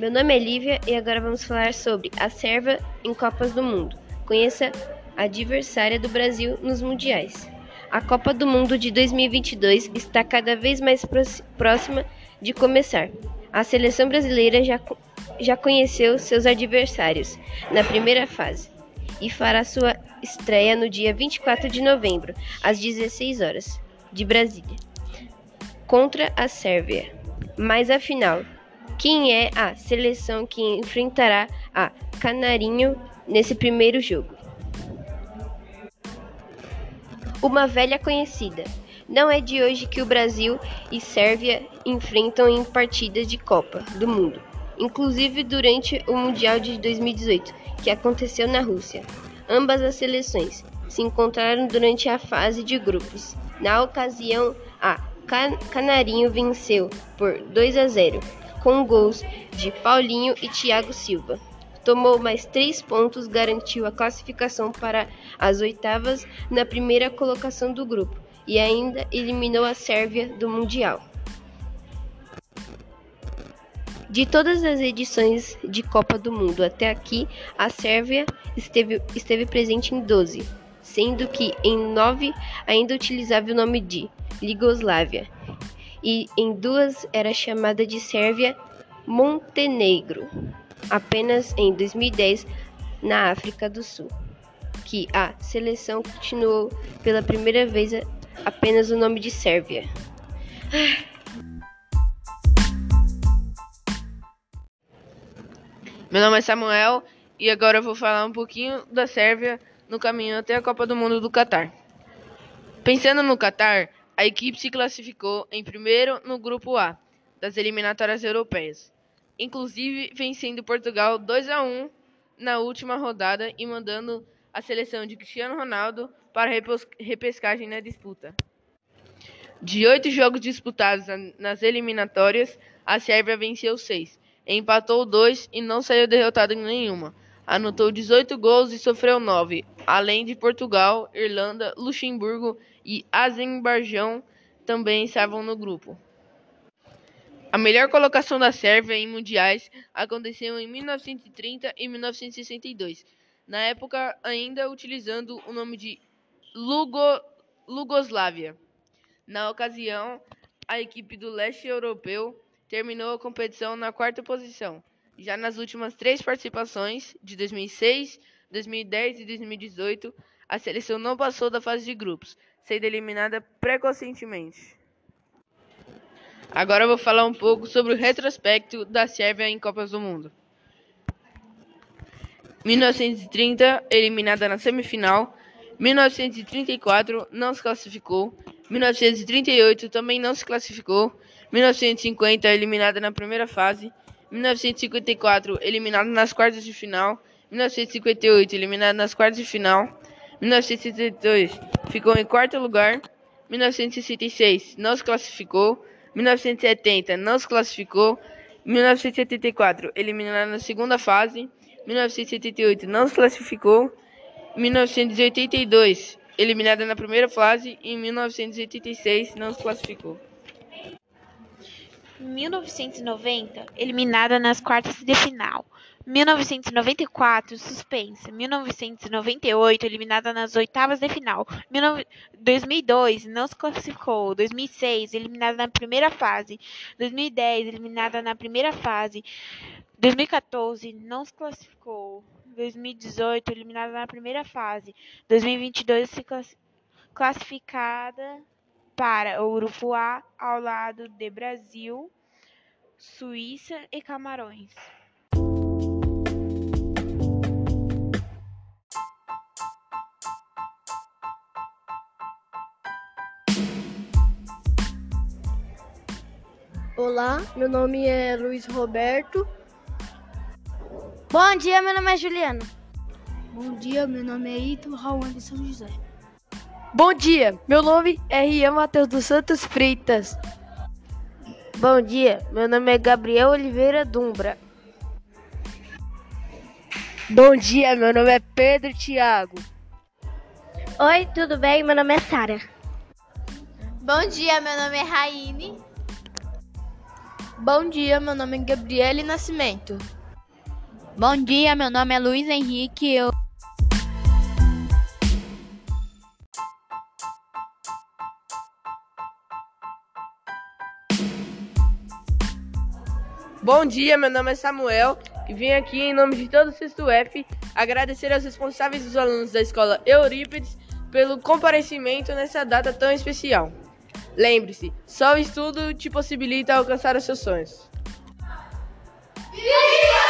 meu nome é Lívia e agora vamos falar sobre a Sérvia em Copas do Mundo. Conheça a adversária do Brasil nos mundiais. A Copa do Mundo de 2022 está cada vez mais próxima de começar. A seleção brasileira já, já conheceu seus adversários na primeira fase e fará sua estreia no dia 24 de novembro, às 16 horas, de Brasília, contra a Sérvia. Mas afinal, quem é a seleção que enfrentará a Canarinho nesse primeiro jogo? Uma velha conhecida. Não é de hoje que o Brasil e Sérvia enfrentam em partidas de Copa do Mundo, inclusive durante o Mundial de 2018, que aconteceu na Rússia. Ambas as seleções se encontraram durante a fase de grupos. Na ocasião, a Can Canarinho venceu por 2 a 0, com gols de Paulinho e Thiago Silva tomou mais três pontos, garantiu a classificação para as oitavas na primeira colocação do grupo e ainda eliminou a Sérvia do Mundial. De todas as edições de Copa do Mundo até aqui, a Sérvia esteve, esteve presente em 12, sendo que em 9 ainda utilizava o nome de Ligoslávia, e em duas era chamada de Sérvia Montenegro apenas em 2010 na África do Sul, que a seleção continuou pela primeira vez apenas o nome de Sérvia. Meu nome é Samuel e agora eu vou falar um pouquinho da Sérvia no caminho até a Copa do Mundo do Catar. Pensando no Catar, a equipe se classificou em primeiro no grupo A das eliminatórias europeias inclusive vencendo Portugal 2 a 1 na última rodada e mandando a seleção de Cristiano Ronaldo para repescagem na disputa. De oito jogos disputados nas eliminatórias, a Sérvia venceu seis, empatou dois e não saiu derrotada em nenhuma. Anotou 18 gols e sofreu nove, além de Portugal, Irlanda, Luxemburgo e Azerbaijão também estavam no grupo. A melhor colocação da Sérvia em mundiais aconteceu em 1930 e 1962, na época ainda utilizando o nome de Lugo, Lugoslávia. Na ocasião, a equipe do leste europeu terminou a competição na quarta posição. Já nas últimas três participações, de 2006, 2010 e 2018, a seleção não passou da fase de grupos, sendo eliminada precocemente. Agora vou falar um pouco sobre o retrospecto da Sérvia em Copas do Mundo. 1930, eliminada na semifinal. 1934, não se classificou. 1938, também não se classificou. 1950, eliminada na primeira fase. 1954, eliminada nas quartas de final. 1958, eliminada nas quartas de final. 1962, ficou em quarto lugar. 1966, não se classificou. 1970 não se classificou. 1974 eliminado na segunda fase. 1978 não se classificou. 1982 eliminada na primeira fase e em 1986 não se classificou. 1990 eliminada nas quartas de final. 1994, suspensa. 1998, eliminada nas oitavas de final. 2002, não se classificou. 2006, eliminada na primeira fase. 2010, eliminada na primeira fase. 2014, não se classificou. 2018, eliminada na primeira fase. 2022, se classificada para o grupo A, ao lado de Brasil, Suíça e Camarões. Olá, meu nome é Luiz Roberto. Bom dia, meu nome é Juliano. Bom dia, meu nome é Ito Raul de São José. Bom dia, meu nome é Rian Matheus dos Santos Freitas. Bom dia, meu nome é Gabriel Oliveira Dumbra. Bom dia, meu nome é Pedro Thiago. Oi, tudo bem? Meu nome é Sara. Bom dia, meu nome é Raine. Bom dia, meu nome é Gabriele Nascimento. Bom dia, meu nome é Luiz Henrique. Eu... Bom dia, meu nome é Samuel e vim aqui em nome de todo o sexto F agradecer aos responsáveis dos alunos da escola Eurípides pelo comparecimento nessa data tão especial. Lembre-se, só o estudo te possibilita alcançar os seus sonhos. Viva!